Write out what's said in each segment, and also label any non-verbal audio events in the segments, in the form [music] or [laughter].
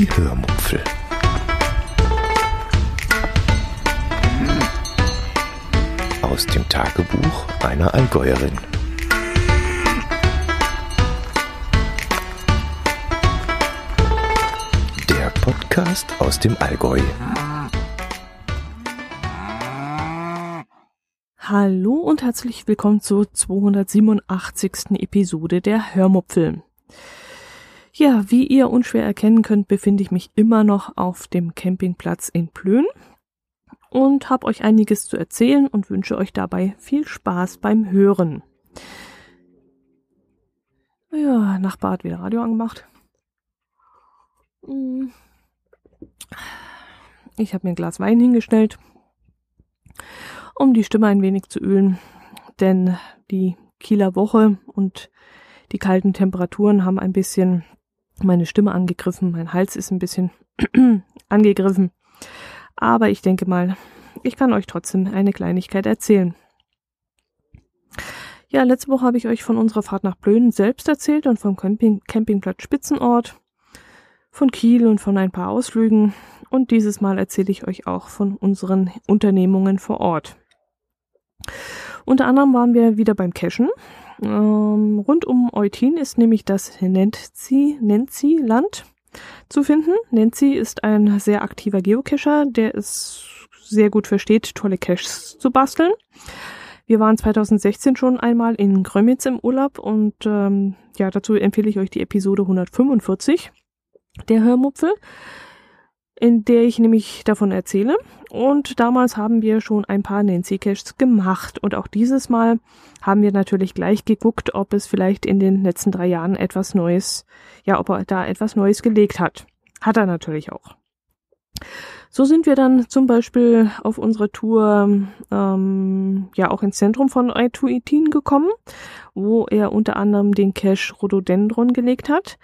Die Hörmupfel. Aus dem Tagebuch einer Allgäuerin. Der Podcast aus dem Allgäu. Hallo und herzlich willkommen zur 287. Episode der Hörmupfel. Ja, wie ihr unschwer erkennen könnt, befinde ich mich immer noch auf dem Campingplatz in Plön und habe euch einiges zu erzählen und wünsche euch dabei viel Spaß beim Hören. Ja, Nachbar hat wieder Radio angemacht. Hm. Ich habe mir ein Glas Wein hingestellt, um die Stimme ein wenig zu ölen, denn die Kieler Woche und die kalten Temperaturen haben ein bisschen meine Stimme angegriffen, mein Hals ist ein bisschen [clears throat] angegriffen. Aber ich denke mal, ich kann euch trotzdem eine Kleinigkeit erzählen. Ja, letzte Woche habe ich euch von unserer Fahrt nach Blöden selbst erzählt und vom Camping Campingplatz Spitzenort, von Kiel und von ein paar Ausflügen. Und dieses Mal erzähle ich euch auch von unseren Unternehmungen vor Ort. Unter anderem waren wir wieder beim Cashen ähm, rund um Eutin ist nämlich das Nenzi, Nenzi Land zu finden. Nenzi ist ein sehr aktiver Geocacher, der es sehr gut versteht, tolle Caches zu basteln. Wir waren 2016 schon einmal in Grömitz im Urlaub und ähm, ja, dazu empfehle ich euch die Episode 145 der Hörmupfel in der ich nämlich davon erzähle. Und damals haben wir schon ein paar Nancy Caches gemacht. Und auch dieses Mal haben wir natürlich gleich geguckt, ob es vielleicht in den letzten drei Jahren etwas Neues, ja, ob er da etwas Neues gelegt hat. Hat er natürlich auch. So sind wir dann zum Beispiel auf unserer Tour ähm, ja auch ins Zentrum von Aituitin gekommen, wo er unter anderem den Cache Rhododendron gelegt hat.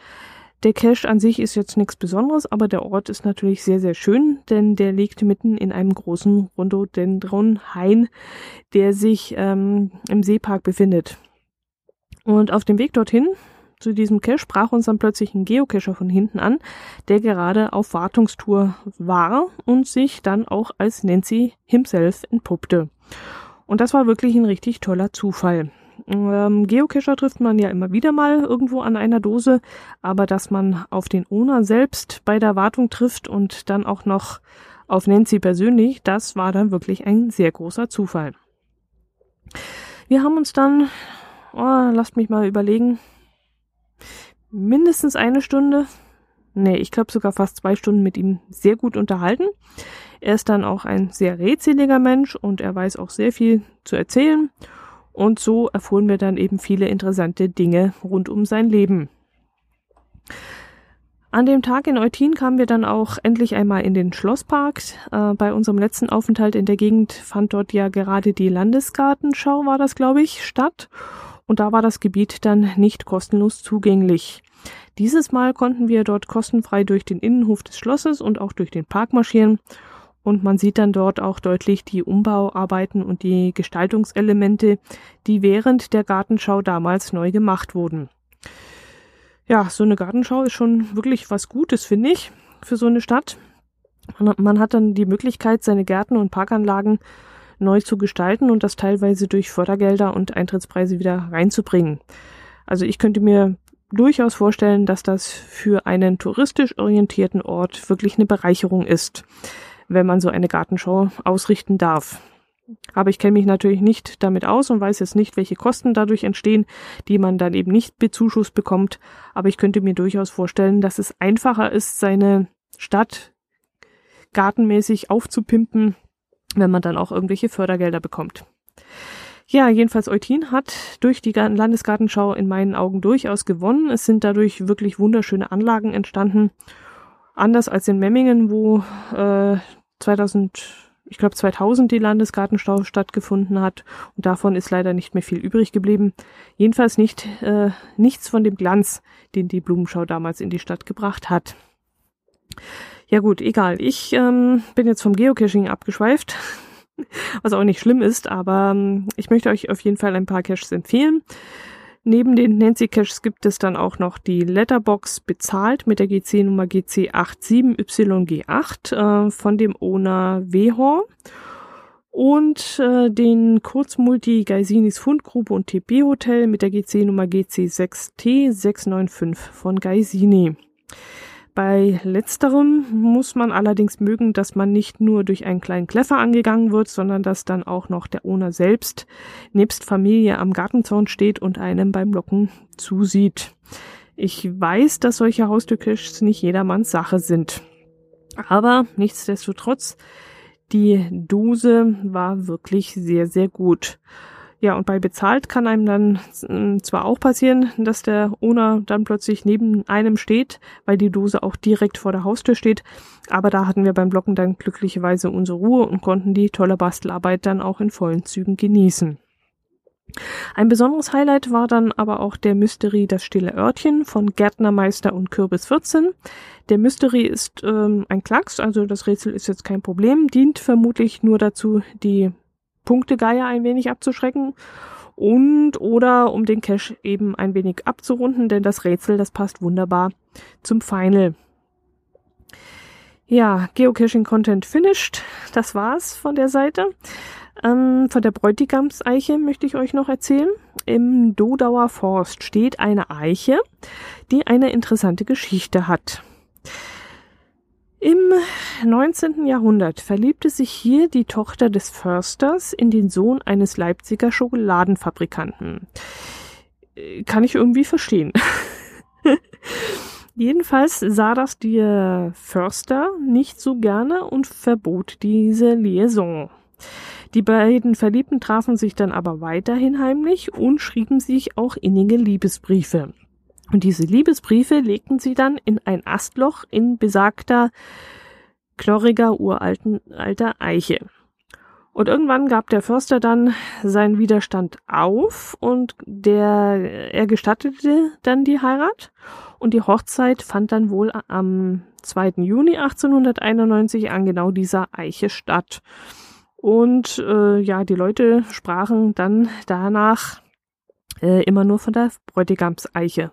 Der Cache an sich ist jetzt nichts Besonderes, aber der Ort ist natürlich sehr, sehr schön, denn der liegt mitten in einem großen Rhododendron-Hain, der sich ähm, im Seepark befindet. Und auf dem Weg dorthin zu diesem Cache sprach uns dann plötzlich ein Geocacher von hinten an, der gerade auf Wartungstour war und sich dann auch als Nancy himself entpuppte. Und das war wirklich ein richtig toller Zufall. Ähm, Geocacher trifft man ja immer wieder mal irgendwo an einer Dose, aber dass man auf den Owner selbst bei der Wartung trifft und dann auch noch auf Nancy persönlich, das war dann wirklich ein sehr großer Zufall. Wir haben uns dann, oh, lasst mich mal überlegen, mindestens eine Stunde, nee, ich glaube sogar fast zwei Stunden mit ihm sehr gut unterhalten. Er ist dann auch ein sehr redseliger Mensch und er weiß auch sehr viel zu erzählen. Und so erfuhren wir dann eben viele interessante Dinge rund um sein Leben. An dem Tag in Eutin kamen wir dann auch endlich einmal in den Schlosspark. Äh, bei unserem letzten Aufenthalt in der Gegend fand dort ja gerade die Landesgartenschau, war das, glaube ich, statt. Und da war das Gebiet dann nicht kostenlos zugänglich. Dieses Mal konnten wir dort kostenfrei durch den Innenhof des Schlosses und auch durch den Park marschieren und man sieht dann dort auch deutlich die Umbauarbeiten und die Gestaltungselemente, die während der Gartenschau damals neu gemacht wurden. Ja, so eine Gartenschau ist schon wirklich was Gutes, finde ich, für so eine Stadt. Man hat dann die Möglichkeit, seine Gärten und Parkanlagen neu zu gestalten und das teilweise durch Fördergelder und Eintrittspreise wieder reinzubringen. Also ich könnte mir durchaus vorstellen, dass das für einen touristisch orientierten Ort wirklich eine Bereicherung ist wenn man so eine Gartenschau ausrichten darf. Aber ich kenne mich natürlich nicht damit aus und weiß jetzt nicht, welche Kosten dadurch entstehen, die man dann eben nicht bezuschusst bekommt. Aber ich könnte mir durchaus vorstellen, dass es einfacher ist, seine Stadt gartenmäßig aufzupimpen, wenn man dann auch irgendwelche Fördergelder bekommt. Ja, jedenfalls Eutin hat durch die Landesgartenschau in meinen Augen durchaus gewonnen. Es sind dadurch wirklich wunderschöne Anlagen entstanden Anders als in Memmingen, wo äh, 2000, ich glaube 2000 die Landesgartenstau stattgefunden hat und davon ist leider nicht mehr viel übrig geblieben. Jedenfalls nicht äh, nichts von dem Glanz, den die Blumenschau damals in die Stadt gebracht hat. Ja gut, egal. Ich ähm, bin jetzt vom Geocaching abgeschweift, [laughs] was auch nicht schlimm ist, aber ähm, ich möchte euch auf jeden Fall ein paar Caches empfehlen. Neben den Nancy Caches gibt es dann auch noch die Letterbox bezahlt mit der GC-Nummer GC87YG8 äh, von dem Owner Wehor und äh, den Kurzmulti Geisinis Fundgrube und TB Hotel mit der GC-Nummer GC6T695 von Geisini. Bei letzterem muss man allerdings mögen, dass man nicht nur durch einen kleinen Kleffer angegangen wird, sondern dass dann auch noch der Owner selbst nebst Familie am Gartenzaun steht und einem beim Locken zusieht. Ich weiß, dass solche Haustürkirches nicht jedermanns Sache sind. Aber nichtsdestotrotz, die Dose war wirklich sehr, sehr gut. Ja, und bei bezahlt kann einem dann äh, zwar auch passieren, dass der Owner dann plötzlich neben einem steht, weil die Dose auch direkt vor der Haustür steht. Aber da hatten wir beim Blocken dann glücklicherweise unsere Ruhe und konnten die tolle Bastelarbeit dann auch in vollen Zügen genießen. Ein besonderes Highlight war dann aber auch der Mystery Das stille Örtchen von Gärtnermeister und Kürbis 14. Der Mystery ist ähm, ein Klacks, also das Rätsel ist jetzt kein Problem, dient vermutlich nur dazu, die Punktegeier ein wenig abzuschrecken und oder um den Cache eben ein wenig abzurunden, denn das Rätsel, das passt wunderbar zum Final. Ja, Geocaching Content finished. Das war's von der Seite. Ähm, von der Bräutigamseiche möchte ich euch noch erzählen. Im Dodauer Forst steht eine Eiche, die eine interessante Geschichte hat. Im 19. Jahrhundert verliebte sich hier die Tochter des Försters in den Sohn eines Leipziger Schokoladenfabrikanten. Äh, kann ich irgendwie verstehen. [laughs] Jedenfalls sah das der Förster nicht so gerne und verbot diese Liaison. Die beiden Verliebten trafen sich dann aber weiterhin heimlich und schrieben sich auch innige Liebesbriefe. Und diese Liebesbriefe legten sie dann in ein Astloch in besagter knorriger uralten alter Eiche. Und irgendwann gab der Förster dann seinen Widerstand auf und der, er gestattete dann die Heirat und die Hochzeit fand dann wohl am 2. Juni 1891 an genau dieser Eiche statt. Und äh, ja, die Leute sprachen dann danach äh, immer nur von der Bräutigamseiche.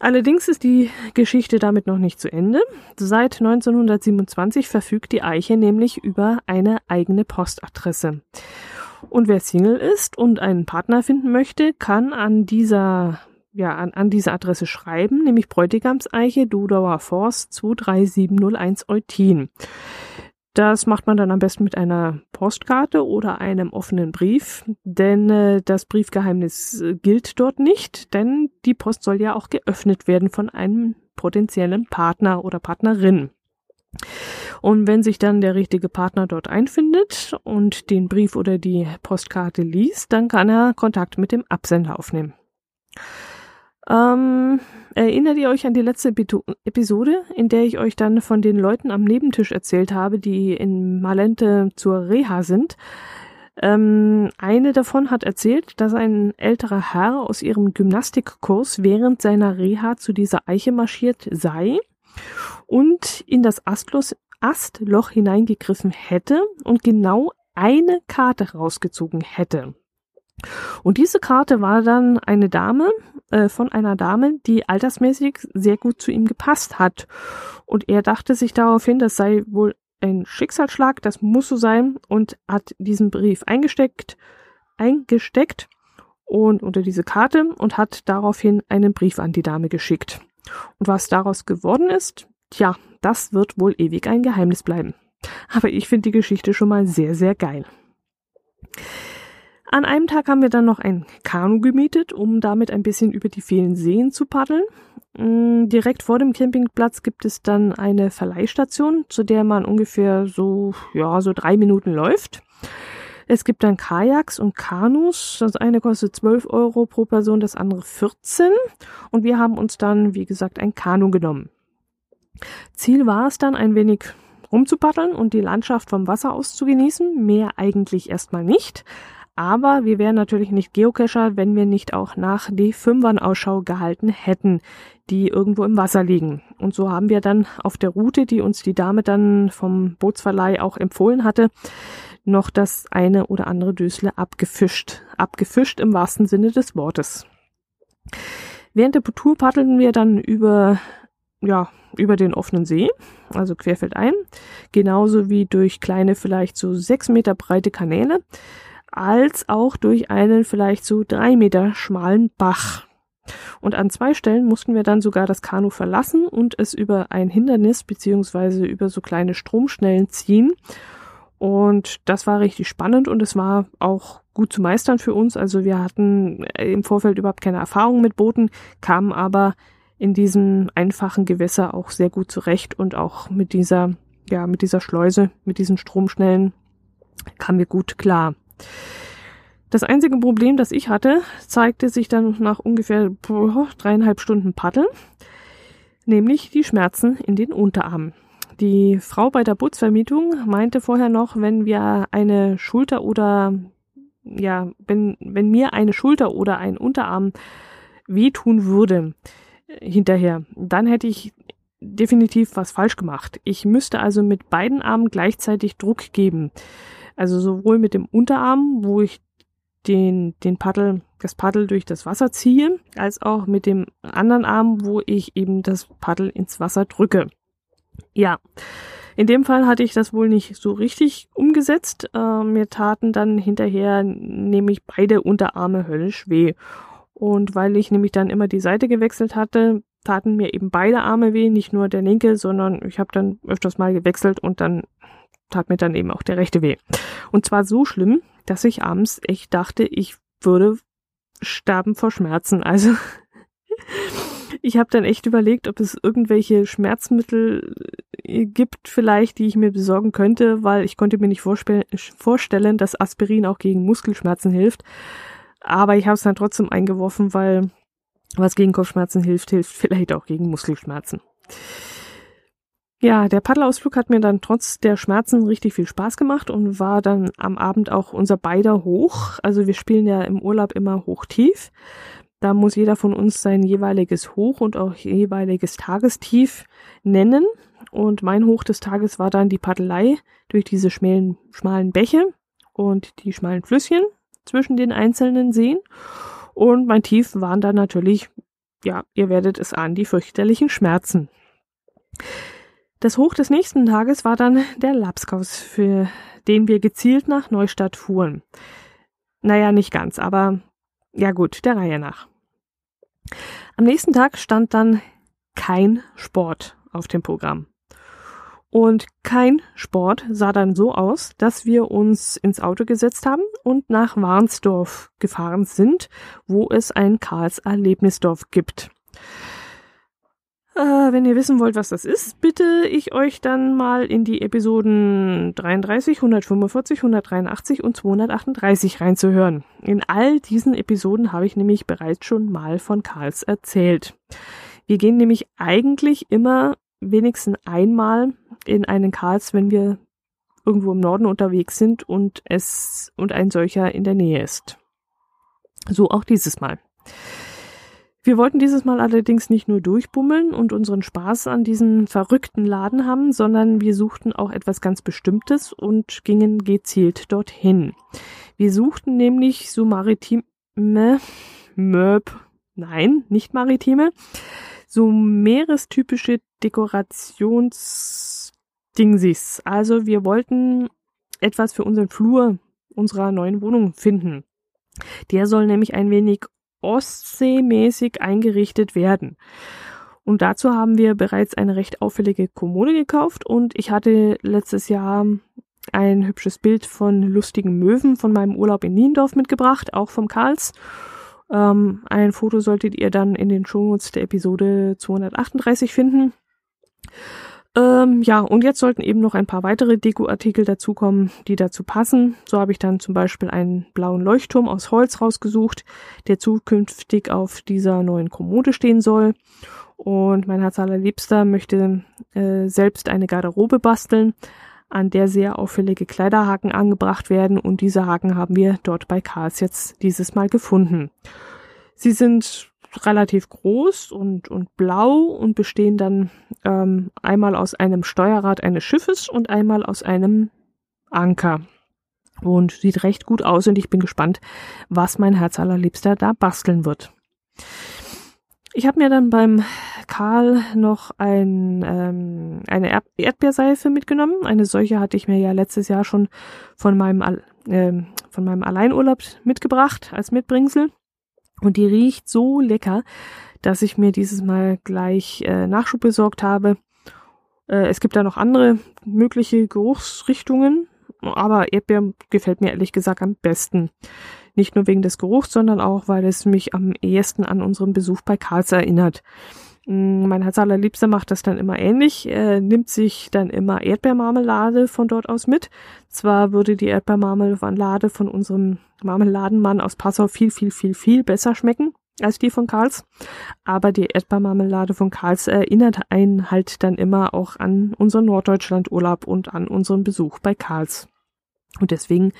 Allerdings ist die Geschichte damit noch nicht zu Ende. Seit 1927 verfügt die Eiche nämlich über eine eigene Postadresse. Und wer Single ist und einen Partner finden möchte, kann an dieser ja, an, an diese Adresse schreiben, nämlich Bräutigamseiche, Dudauer Forst 23701 Eutin. Das macht man dann am besten mit einer Postkarte oder einem offenen Brief, denn äh, das Briefgeheimnis äh, gilt dort nicht, denn die Post soll ja auch geöffnet werden von einem potenziellen Partner oder Partnerin. Und wenn sich dann der richtige Partner dort einfindet und den Brief oder die Postkarte liest, dann kann er Kontakt mit dem Absender aufnehmen. Ähm, erinnert ihr euch an die letzte Episode, in der ich euch dann von den Leuten am Nebentisch erzählt habe, die in Malente zur Reha sind? Ähm, eine davon hat erzählt, dass ein älterer Herr aus ihrem Gymnastikkurs während seiner Reha zu dieser Eiche marschiert sei und in das Astlos, Astloch hineingegriffen hätte und genau eine Karte rausgezogen hätte. Und diese Karte war dann eine Dame, äh, von einer Dame, die altersmäßig sehr gut zu ihm gepasst hat. Und er dachte sich daraufhin, das sei wohl ein Schicksalsschlag, das muss so sein und hat diesen Brief eingesteckt, eingesteckt und unter diese Karte und hat daraufhin einen Brief an die Dame geschickt. Und was daraus geworden ist, tja, das wird wohl ewig ein Geheimnis bleiben. Aber ich finde die Geschichte schon mal sehr, sehr geil. An einem Tag haben wir dann noch ein Kanu gemietet, um damit ein bisschen über die vielen Seen zu paddeln. Mm, direkt vor dem Campingplatz gibt es dann eine Verleihstation, zu der man ungefähr so, ja, so drei Minuten läuft. Es gibt dann Kajaks und Kanus. Das eine kostet 12 Euro pro Person, das andere 14. Und wir haben uns dann, wie gesagt, ein Kanu genommen. Ziel war es dann, ein wenig rumzupaddeln und die Landschaft vom Wasser aus zu genießen. Mehr eigentlich erstmal nicht. Aber wir wären natürlich nicht Geocacher, wenn wir nicht auch nach die Fünfern Ausschau gehalten hätten, die irgendwo im Wasser liegen. Und so haben wir dann auf der Route, die uns die Dame dann vom Bootsverleih auch empfohlen hatte, noch das eine oder andere Dösle abgefischt. Abgefischt im wahrsten Sinne des Wortes. Während der Tour paddelten wir dann über, ja, über den offenen See, also querfeldein, genauso wie durch kleine, vielleicht so sechs Meter breite Kanäle, als auch durch einen vielleicht so drei Meter schmalen Bach. Und an zwei Stellen mussten wir dann sogar das Kanu verlassen und es über ein Hindernis beziehungsweise über so kleine Stromschnellen ziehen. Und das war richtig spannend und es war auch gut zu meistern für uns. Also wir hatten im Vorfeld überhaupt keine Erfahrung mit Booten, kamen aber in diesem einfachen Gewässer auch sehr gut zurecht und auch mit dieser, ja, mit dieser Schleuse, mit diesen Stromschnellen kamen wir gut klar. Das einzige Problem, das ich hatte, zeigte sich dann nach ungefähr dreieinhalb Stunden Paddeln, nämlich die Schmerzen in den Unterarmen. Die Frau bei der Bootsvermietung meinte vorher noch, wenn wir eine Schulter oder ja, wenn, wenn mir eine Schulter oder ein Unterarm wehtun würde äh, hinterher, dann hätte ich definitiv was falsch gemacht. Ich müsste also mit beiden Armen gleichzeitig Druck geben. Also sowohl mit dem Unterarm, wo ich den, den Paddel, das Paddel durch das Wasser ziehe, als auch mit dem anderen Arm, wo ich eben das Paddel ins Wasser drücke. Ja, in dem Fall hatte ich das wohl nicht so richtig umgesetzt. Äh, mir taten dann hinterher nämlich beide Unterarme höllisch weh. Und weil ich nämlich dann immer die Seite gewechselt hatte, taten mir eben beide Arme weh, nicht nur der linke, sondern ich habe dann öfters mal gewechselt und dann tat mir dann eben auch der rechte weh. Und zwar so schlimm, dass ich abends echt dachte, ich würde sterben vor Schmerzen. Also [laughs] ich habe dann echt überlegt, ob es irgendwelche Schmerzmittel äh, gibt, vielleicht, die ich mir besorgen könnte, weil ich konnte mir nicht vorstellen, dass Aspirin auch gegen Muskelschmerzen hilft. Aber ich habe es dann trotzdem eingeworfen, weil was gegen Kopfschmerzen hilft, hilft vielleicht auch gegen Muskelschmerzen. Ja, der Paddelausflug hat mir dann trotz der Schmerzen richtig viel Spaß gemacht und war dann am Abend auch unser beider hoch. Also wir spielen ja im Urlaub immer hoch-tief. Da muss jeder von uns sein jeweiliges Hoch und auch jeweiliges Tagestief nennen. Und mein Hoch des Tages war dann die Paddelei durch diese schmalen, schmalen Bäche und die schmalen Flüsschen zwischen den einzelnen Seen. Und mein Tief waren dann natürlich, ja, ihr werdet es ahnen, die fürchterlichen Schmerzen. Das Hoch des nächsten Tages war dann der Lapskaus, für den wir gezielt nach Neustadt fuhren. Naja, nicht ganz, aber ja gut, der Reihe nach. Am nächsten Tag stand dann kein Sport auf dem Programm. Und kein Sport sah dann so aus, dass wir uns ins Auto gesetzt haben und nach Warnsdorf gefahren sind, wo es ein Karls Erlebnisdorf gibt. Äh, wenn ihr wissen wollt, was das ist, bitte ich euch dann mal in die Episoden 33, 145, 183 und 238 reinzuhören. In all diesen Episoden habe ich nämlich bereits schon mal von Karls erzählt. Wir gehen nämlich eigentlich immer wenigstens einmal in einen Karls, wenn wir irgendwo im Norden unterwegs sind und es und ein solcher in der Nähe ist. So auch dieses Mal. Wir wollten dieses Mal allerdings nicht nur durchbummeln und unseren Spaß an diesem verrückten Laden haben, sondern wir suchten auch etwas ganz Bestimmtes und gingen gezielt dorthin. Wir suchten nämlich so maritime, Möb, nein, nicht maritime, so meerestypische Dekorationsdingsis. Also wir wollten etwas für unseren Flur unserer neuen Wohnung finden. Der soll nämlich ein wenig ostseemäßig eingerichtet werden. Und dazu haben wir bereits eine recht auffällige Kommode gekauft und ich hatte letztes Jahr ein hübsches Bild von lustigen Möwen von meinem Urlaub in Niendorf mitgebracht, auch vom Karls. Ähm, ein Foto solltet ihr dann in den Shownotes der Episode 238 finden. Ähm, ja, und jetzt sollten eben noch ein paar weitere Dekoartikel dazukommen, die dazu passen. So habe ich dann zum Beispiel einen blauen Leuchtturm aus Holz rausgesucht, der zukünftig auf dieser neuen Kommode stehen soll. Und mein Herz allerliebster möchte äh, selbst eine Garderobe basteln, an der sehr auffällige Kleiderhaken angebracht werden. Und diese Haken haben wir dort bei Karls jetzt dieses Mal gefunden. Sie sind relativ groß und, und blau und bestehen dann ähm, einmal aus einem Steuerrad eines Schiffes und einmal aus einem Anker. und sieht recht gut aus und ich bin gespannt, was mein Herz allerliebster da basteln wird. Ich habe mir dann beim Karl noch ein, ähm, eine Erdbeerseife mitgenommen. Eine solche hatte ich mir ja letztes Jahr schon von meinem, äh, von meinem Alleinurlaub mitgebracht als Mitbringsel. Und die riecht so lecker, dass ich mir dieses Mal gleich äh, Nachschub besorgt habe. Äh, es gibt da noch andere mögliche Geruchsrichtungen, aber Erdbeer gefällt mir ehrlich gesagt am besten. Nicht nur wegen des Geruchs, sondern auch, weil es mich am ehesten an unseren Besuch bei Karls erinnert. Mm, mein Herz allerliebster macht das dann immer ähnlich, er nimmt sich dann immer Erdbeermarmelade von dort aus mit. Zwar würde die Erdbeermarmelade von unserem Marmeladenmann aus Passau viel, viel, viel, viel besser schmecken als die von Karls, aber die Erdbeermarmelade von Karls erinnert einen halt dann immer auch an unseren Norddeutschland-Urlaub und an unseren Besuch bei Karls. Und deswegen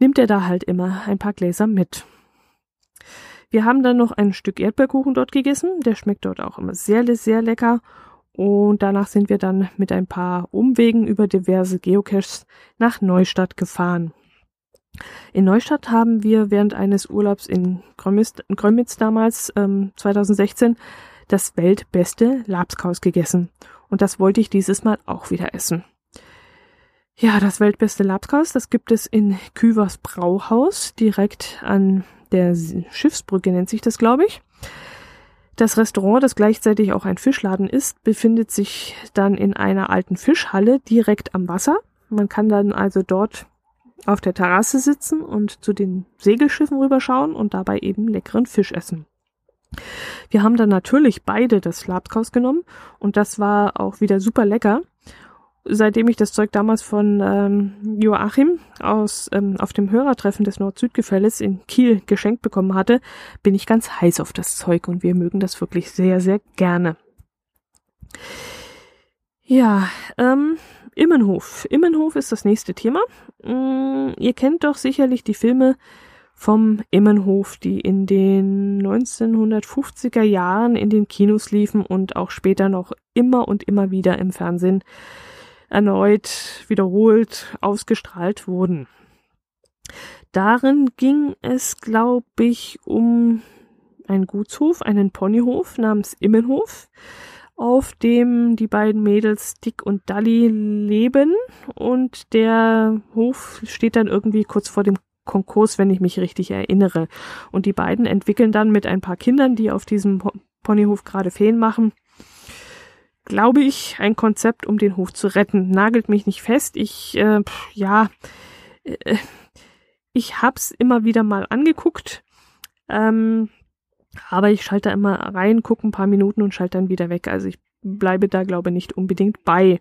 nimmt er da halt immer ein paar Gläser mit. Wir haben dann noch ein Stück Erdbeerkuchen dort gegessen. Der schmeckt dort auch immer sehr, sehr lecker. Und danach sind wir dann mit ein paar Umwegen über diverse Geocaches nach Neustadt gefahren. In Neustadt haben wir während eines Urlaubs in Grömitz, damals, ähm, 2016, das weltbeste Labskaus gegessen. Und das wollte ich dieses Mal auch wieder essen. Ja, das weltbeste Labskaus, das gibt es in Küvers Brauhaus, direkt an der Schiffsbrücke nennt sich das, glaube ich. Das Restaurant, das gleichzeitig auch ein Fischladen ist, befindet sich dann in einer alten Fischhalle direkt am Wasser. Man kann dann also dort auf der Terrasse sitzen und zu den Segelschiffen rüberschauen und dabei eben leckeren Fisch essen. Wir haben dann natürlich beide das Labskaus genommen und das war auch wieder super lecker seitdem ich das Zeug damals von ähm, Joachim aus ähm, auf dem Hörertreffen des Nord-Süd-Gefälles in Kiel geschenkt bekommen hatte, bin ich ganz heiß auf das Zeug und wir mögen das wirklich sehr, sehr gerne. Ja, ähm, Immenhof. Immenhof ist das nächste Thema. Mm, ihr kennt doch sicherlich die Filme vom Immenhof, die in den 1950er Jahren in den Kinos liefen und auch später noch immer und immer wieder im Fernsehen erneut wiederholt ausgestrahlt wurden. Darin ging es, glaube ich, um einen Gutshof, einen Ponyhof namens Immenhof, auf dem die beiden Mädels Dick und Dally leben und der Hof steht dann irgendwie kurz vor dem Konkurs, wenn ich mich richtig erinnere. Und die beiden entwickeln dann mit ein paar Kindern, die auf diesem Ponyhof gerade Feen machen, glaube ich, ein Konzept, um den Hof zu retten. Nagelt mich nicht fest. Ich, äh, ja, äh, ich hab's immer wieder mal angeguckt. Ähm, aber ich schalte immer rein, gucke ein paar Minuten und schalte dann wieder weg. Also ich bleibe da, glaube ich, nicht unbedingt bei.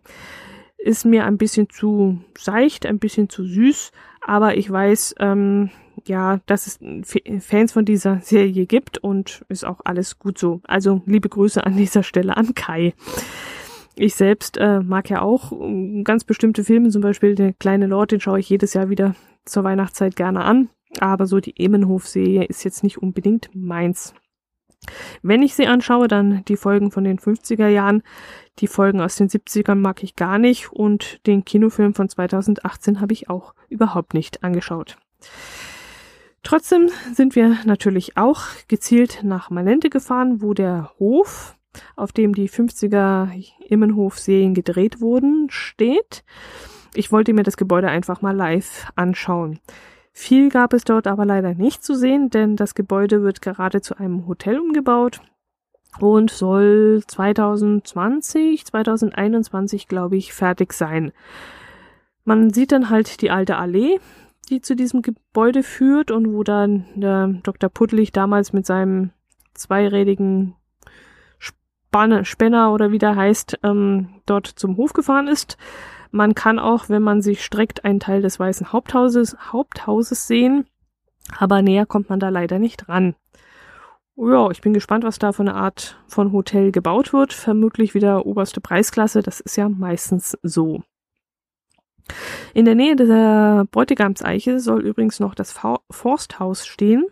Ist mir ein bisschen zu seicht, ein bisschen zu süß, aber ich weiß, ähm, ja, dass es Fans von dieser Serie gibt und ist auch alles gut so. Also liebe Grüße an dieser Stelle an Kai. Ich selbst äh, mag ja auch ähm, ganz bestimmte Filme, zum Beispiel der kleine Lord, den schaue ich jedes Jahr wieder zur Weihnachtszeit gerne an. Aber so die Emenhof-Serie ist jetzt nicht unbedingt meins. Wenn ich sie anschaue, dann die Folgen von den 50er Jahren. Die Folgen aus den 70ern mag ich gar nicht und den Kinofilm von 2018 habe ich auch überhaupt nicht angeschaut. Trotzdem sind wir natürlich auch gezielt nach Malente gefahren, wo der Hof, auf dem die 50er Immenhof-Serien gedreht wurden, steht. Ich wollte mir das Gebäude einfach mal live anschauen. Viel gab es dort aber leider nicht zu sehen, denn das Gebäude wird gerade zu einem Hotel umgebaut und soll 2020, 2021, glaube ich, fertig sein. Man sieht dann halt die alte Allee, die zu diesem Gebäude führt und wo dann der Dr. Puttlich damals mit seinem zweirädigen Spanne, Spänner oder wie der heißt, ähm, dort zum Hof gefahren ist. Man kann auch, wenn man sich streckt, einen Teil des Weißen Haupthauses, Haupthauses sehen, aber näher kommt man da leider nicht ran. Ja, ich bin gespannt, was da für eine Art von Hotel gebaut wird. Vermutlich wieder oberste Preisklasse, das ist ja meistens so. In der Nähe der Bräutigamseiche soll übrigens noch das Forsthaus stehen,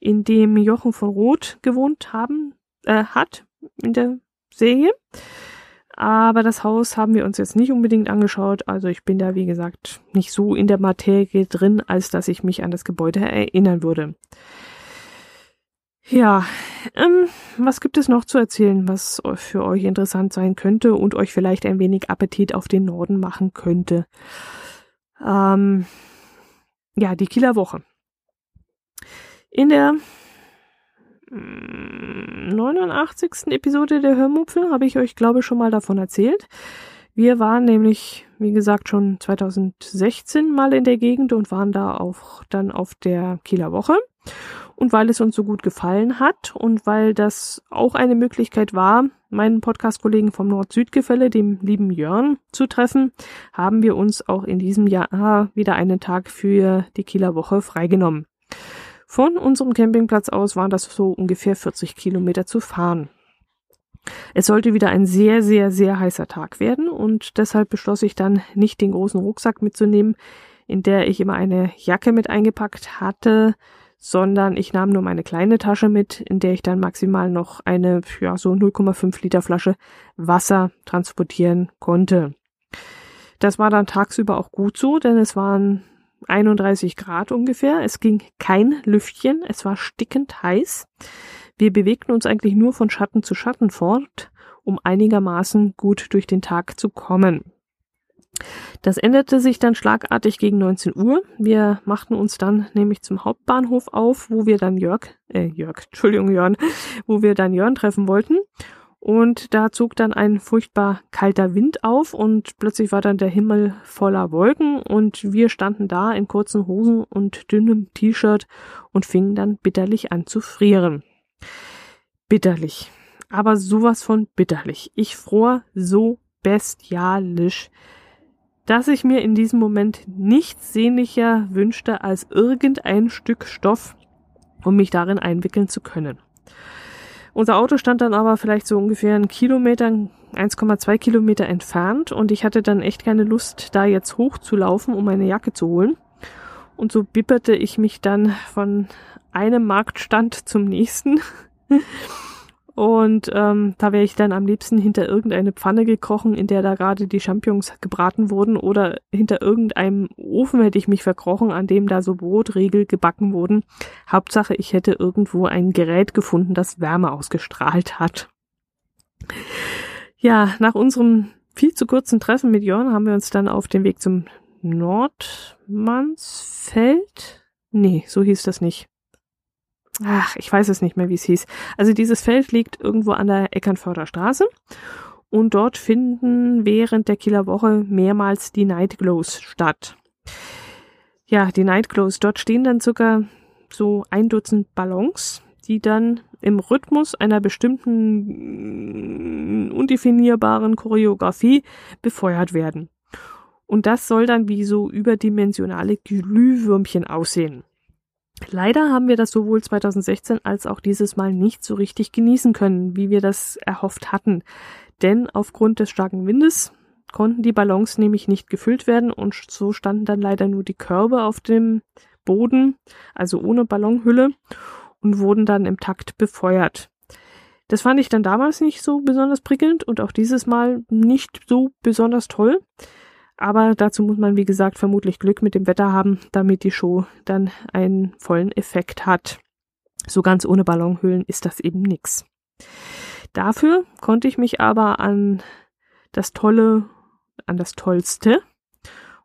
in dem Jochen von Roth gewohnt haben, äh, hat in der Serie. Aber das Haus haben wir uns jetzt nicht unbedingt angeschaut. Also ich bin da, wie gesagt, nicht so in der Materie drin, als dass ich mich an das Gebäude erinnern würde. Ja, ähm, was gibt es noch zu erzählen, was für euch interessant sein könnte und euch vielleicht ein wenig Appetit auf den Norden machen könnte? Ähm, ja, die Kieler Woche. In der 89. Hm, Episode der Hörmupfel habe ich euch, glaube ich, schon mal davon erzählt. Wir waren nämlich, wie gesagt, schon 2016 mal in der Gegend und waren da auch dann auf der Kieler Woche. Und weil es uns so gut gefallen hat und weil das auch eine Möglichkeit war, meinen Podcast-Kollegen vom Nord-Süd-Gefälle, dem lieben Jörn, zu treffen, haben wir uns auch in diesem Jahr wieder einen Tag für die Kieler Woche freigenommen. Von unserem Campingplatz aus waren das so ungefähr 40 Kilometer zu fahren. Es sollte wieder ein sehr, sehr, sehr heißer Tag werden und deshalb beschloss ich dann nicht den großen Rucksack mitzunehmen, in der ich immer eine Jacke mit eingepackt hatte, sondern ich nahm nur meine kleine Tasche mit, in der ich dann maximal noch eine, ja, so 0,5 Liter Flasche Wasser transportieren konnte. Das war dann tagsüber auch gut so, denn es waren 31 Grad ungefähr. Es ging kein Lüftchen. Es war stickend heiß. Wir bewegten uns eigentlich nur von Schatten zu Schatten fort, um einigermaßen gut durch den Tag zu kommen. Das änderte sich dann schlagartig gegen 19 Uhr. Wir machten uns dann nämlich zum Hauptbahnhof auf, wo wir dann Jörg, äh, Jörg, [laughs] Entschuldigung, Jörn, wo wir dann Jörn treffen wollten. Und da zog dann ein furchtbar kalter Wind auf und plötzlich war dann der Himmel voller Wolken und wir standen da in kurzen Hosen und dünnem T-Shirt und fingen dann bitterlich an zu frieren. Bitterlich. Aber sowas von bitterlich. Ich fror so bestialisch, dass ich mir in diesem Moment nichts sehnlicher wünschte als irgendein Stück Stoff, um mich darin einwickeln zu können. Unser Auto stand dann aber vielleicht so ungefähr einen Kilometer, 1,2 Kilometer entfernt und ich hatte dann echt keine Lust, da jetzt hochzulaufen, um meine Jacke zu holen. Und so bipperte ich mich dann von einem Marktstand zum nächsten Und ähm, da wäre ich dann am liebsten hinter irgendeine Pfanne gekrochen, in der da gerade die Champignons gebraten wurden, oder hinter irgendeinem Ofen hätte ich mich verkrochen, an dem da so Brotriegel gebacken wurden. Hauptsache, ich hätte irgendwo ein Gerät gefunden, das Wärme ausgestrahlt hat. Ja, nach unserem viel zu kurzen Treffen mit Jörn haben wir uns dann auf den Weg zum Nordmannsfeld? Nee, so hieß das nicht ach, ich weiß es nicht mehr, wie es hieß. Also dieses Feld liegt irgendwo an der Eckernförder Straße und dort finden während der Kieler Woche mehrmals die Nightglows statt. Ja, die Nightglows, dort stehen dann circa so ein Dutzend Ballons, die dann im Rhythmus einer bestimmten undefinierbaren Choreografie befeuert werden. Und das soll dann wie so überdimensionale Glühwürmchen aussehen. Leider haben wir das sowohl 2016 als auch dieses Mal nicht so richtig genießen können, wie wir das erhofft hatten. Denn aufgrund des starken Windes konnten die Ballons nämlich nicht gefüllt werden und so standen dann leider nur die Körbe auf dem Boden, also ohne Ballonhülle und wurden dann im Takt befeuert. Das fand ich dann damals nicht so besonders prickelnd und auch dieses Mal nicht so besonders toll. Aber dazu muss man, wie gesagt, vermutlich Glück mit dem Wetter haben, damit die Show dann einen vollen Effekt hat. So ganz ohne Ballonhüllen ist das eben nix. Dafür konnte ich mich aber an das tolle, an das tollste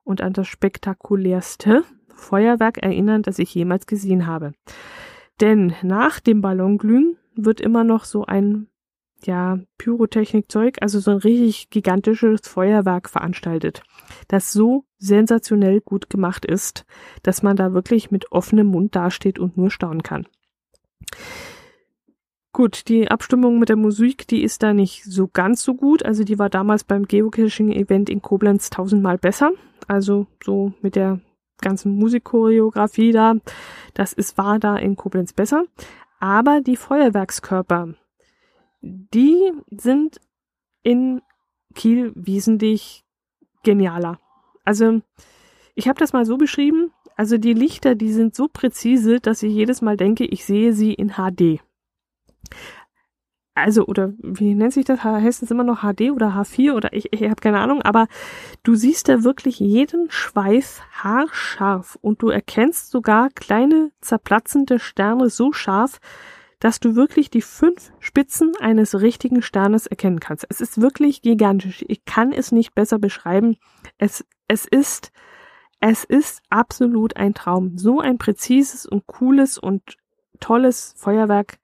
und an das spektakulärste Feuerwerk erinnern, das ich jemals gesehen habe. Denn nach dem Ballonglühen wird immer noch so ein ja, Pyrotechnikzeug, also so ein richtig gigantisches Feuerwerk veranstaltet, das so sensationell gut gemacht ist, dass man da wirklich mit offenem Mund dasteht und nur staunen kann. Gut, die Abstimmung mit der Musik, die ist da nicht so ganz so gut. Also die war damals beim Geocaching-Event in Koblenz tausendmal besser. Also so mit der ganzen Musikchoreografie da. Das ist, war da in Koblenz besser. Aber die Feuerwerkskörper, die sind in Kiel wesentlich genialer. Also ich habe das mal so beschrieben, also die Lichter, die sind so präzise, dass ich jedes Mal denke, ich sehe sie in HD. also, oder wie nennt sich das? Heißt es immer noch HD oder H4 oder ich, ich habe keine Ahnung, aber du siehst da wirklich jeden Schweif haarscharf und du erkennst sogar kleine zerplatzende Sterne so scharf, dass du wirklich die fünf Spitzen eines richtigen Sternes erkennen kannst. Es ist wirklich gigantisch. Ich kann es nicht besser beschreiben. Es, es ist, es ist absolut ein Traum. So ein präzises und cooles und tolles Feuerwerk,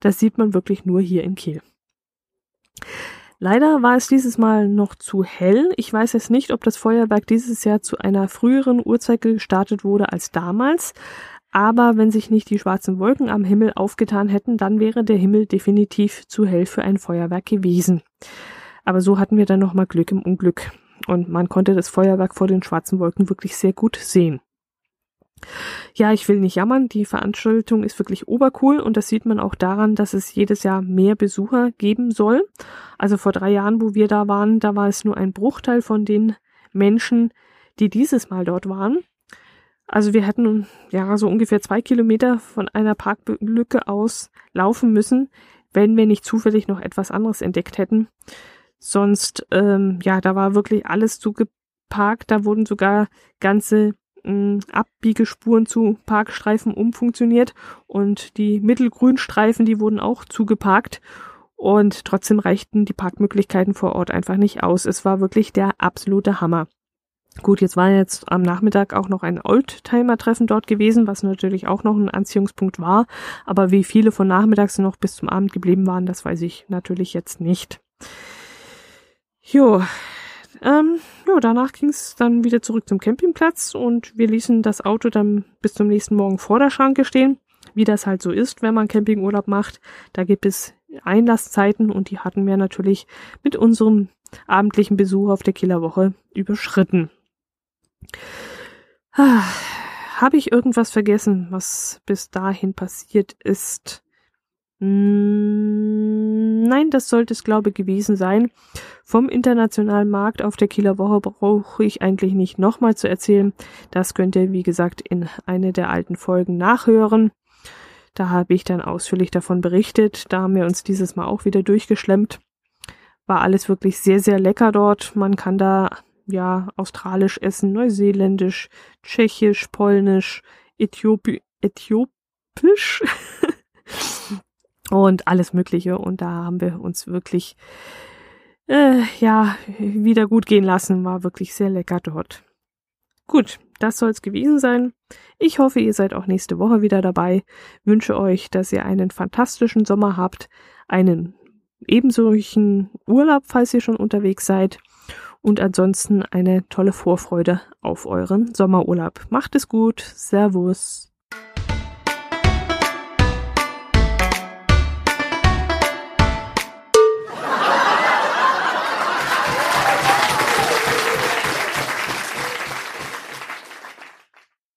das sieht man wirklich nur hier in Kiel. Leider war es dieses Mal noch zu hell. Ich weiß jetzt nicht, ob das Feuerwerk dieses Jahr zu einer früheren Uhrzeit gestartet wurde als damals. Aber wenn sich nicht die schwarzen Wolken am Himmel aufgetan hätten, dann wäre der Himmel definitiv zu hell für ein Feuerwerk gewesen. Aber so hatten wir dann nochmal Glück im Unglück. Und man konnte das Feuerwerk vor den schwarzen Wolken wirklich sehr gut sehen. Ja, ich will nicht jammern, die Veranstaltung ist wirklich obercool und das sieht man auch daran, dass es jedes Jahr mehr Besucher geben soll. Also vor drei Jahren, wo wir da waren, da war es nur ein Bruchteil von den Menschen, die dieses Mal dort waren. Also wir hätten ja so ungefähr zwei Kilometer von einer Parklücke aus laufen müssen, wenn wir nicht zufällig noch etwas anderes entdeckt hätten. Sonst, ähm, ja, da war wirklich alles zugeparkt. Da wurden sogar ganze äh, Abbiegespuren zu Parkstreifen umfunktioniert und die Mittelgrünstreifen, die wurden auch zugeparkt. Und trotzdem reichten die Parkmöglichkeiten vor Ort einfach nicht aus. Es war wirklich der absolute Hammer. Gut, jetzt war jetzt am Nachmittag auch noch ein Oldtimer-Treffen dort gewesen, was natürlich auch noch ein Anziehungspunkt war. Aber wie viele von nachmittags noch bis zum Abend geblieben waren, das weiß ich natürlich jetzt nicht. Jo, ähm, jo, danach ging es dann wieder zurück zum Campingplatz und wir ließen das Auto dann bis zum nächsten Morgen vor der Schranke stehen, wie das halt so ist, wenn man Campingurlaub macht. Da gibt es Einlasszeiten und die hatten wir natürlich mit unserem abendlichen Besuch auf der Killerwoche überschritten. Ah, Habe ich irgendwas vergessen, was bis dahin passiert ist? Hm, nein, das sollte es, glaube ich, gewesen sein. Vom internationalen Markt auf der Kieler Woche brauche ich eigentlich nicht nochmal zu erzählen. Das könnt ihr, wie gesagt, in eine der alten Folgen nachhören. Da habe ich dann ausführlich davon berichtet. Da haben wir uns dieses Mal auch wieder durchgeschlemmt. War alles wirklich sehr, sehr lecker dort. Man kann da ja, australisch essen, neuseeländisch, tschechisch, polnisch, Äthiopi äthiopisch [laughs] und alles Mögliche. Und da haben wir uns wirklich, äh, ja, wieder gut gehen lassen. War wirklich sehr lecker dort. Gut, das soll es gewesen sein. Ich hoffe, ihr seid auch nächste Woche wieder dabei. Wünsche euch, dass ihr einen fantastischen Sommer habt, einen ebensolchen Urlaub, falls ihr schon unterwegs seid und ansonsten eine tolle Vorfreude auf euren Sommerurlaub. Macht es gut. Servus.